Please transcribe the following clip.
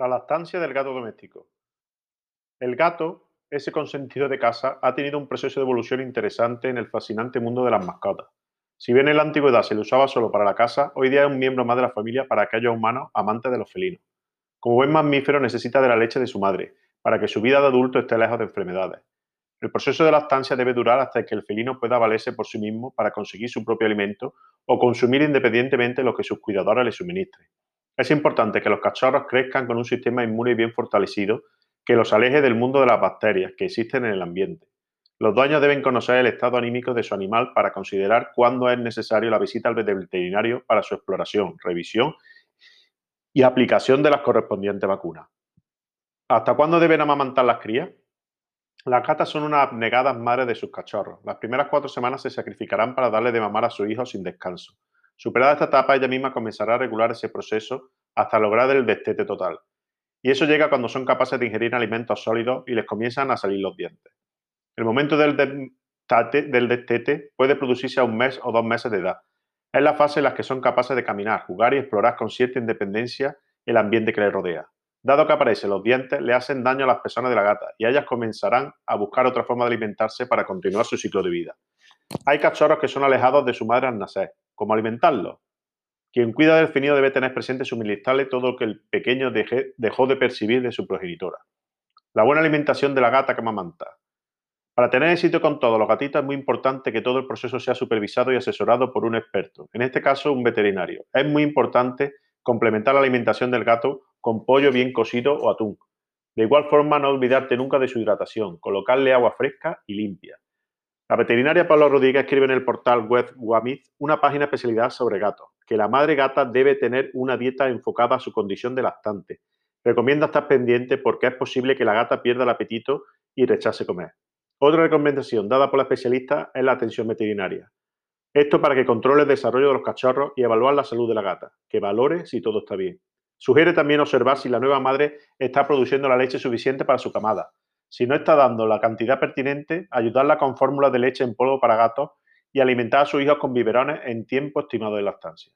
La lactancia del gato doméstico. El gato, ese consentido de casa, ha tenido un proceso de evolución interesante en el fascinante mundo de las mascotas. Si bien en la antigüedad se le usaba solo para la casa, hoy día es un miembro más de la familia para aquellos humanos amantes de los felinos. Como buen mamífero necesita de la leche de su madre, para que su vida de adulto esté lejos de enfermedades. El proceso de lactancia debe durar hasta que el felino pueda valerse por sí mismo para conseguir su propio alimento o consumir independientemente lo que sus cuidadores le suministren. Es importante que los cachorros crezcan con un sistema inmune bien fortalecido que los aleje del mundo de las bacterias que existen en el ambiente. Los dueños deben conocer el estado anímico de su animal para considerar cuándo es necesario la visita al veterinario para su exploración, revisión y aplicación de las correspondientes vacunas. ¿Hasta cuándo deben amamantar las crías? Las gatas son unas abnegadas madres de sus cachorros. Las primeras cuatro semanas se sacrificarán para darle de mamar a su hijo sin descanso. Superada esta etapa, ella misma comenzará a regular ese proceso hasta lograr el destete total. Y eso llega cuando son capaces de ingerir alimentos sólidos y les comienzan a salir los dientes. El momento del, destete puede producirse a un mes o dos meses de edad. Es la fase en la que son capaces de caminar, jugar y explorar con cierta independencia el ambiente que les rodea. Dado que aparecen los dientes, le hacen daño a las personas de la gata y ellas comenzarán a buscar otra forma de alimentarse para continuar su ciclo de vida. Hay cachorros que son alejados de su madre al nacer. ¿Cómo alimentarlos? Quien cuida del fenido debe tener presente suministrarle todo lo que el pequeño dejó de percibir de su progenitora. La buena alimentación de la gata que. Para tener éxito con todos los gatitos es muy importante que todo el proceso sea supervisado y asesorado por un experto, en este caso un veterinario. Es muy importante complementar la alimentación del gato con pollo bien cocido o atún. De igual forma, no olvidarte nunca de su hidratación, colocarle agua fresca y limpia. La veterinaria Pablo Rodríguez escribe en el portal web Guamit una página especialidad sobre gatos, que la madre gata debe tener una dieta enfocada a su condición de lactante. Recomienda estar pendiente porque es posible que la gata pierda el apetito y rechace comer. Otra recomendación dada por la especialista es la atención veterinaria. Esto para que controle el desarrollo de los cachorros y evaluar la salud de la gata, que valore si todo está bien. Sugiere también observar si la nueva madre está produciendo la leche suficiente para su camada. Si no está dando la cantidad pertinente, ayudarla con fórmulas de leche en polvo para gatos y alimentar a sus hijos con biberones en tiempo estimado de lactancia.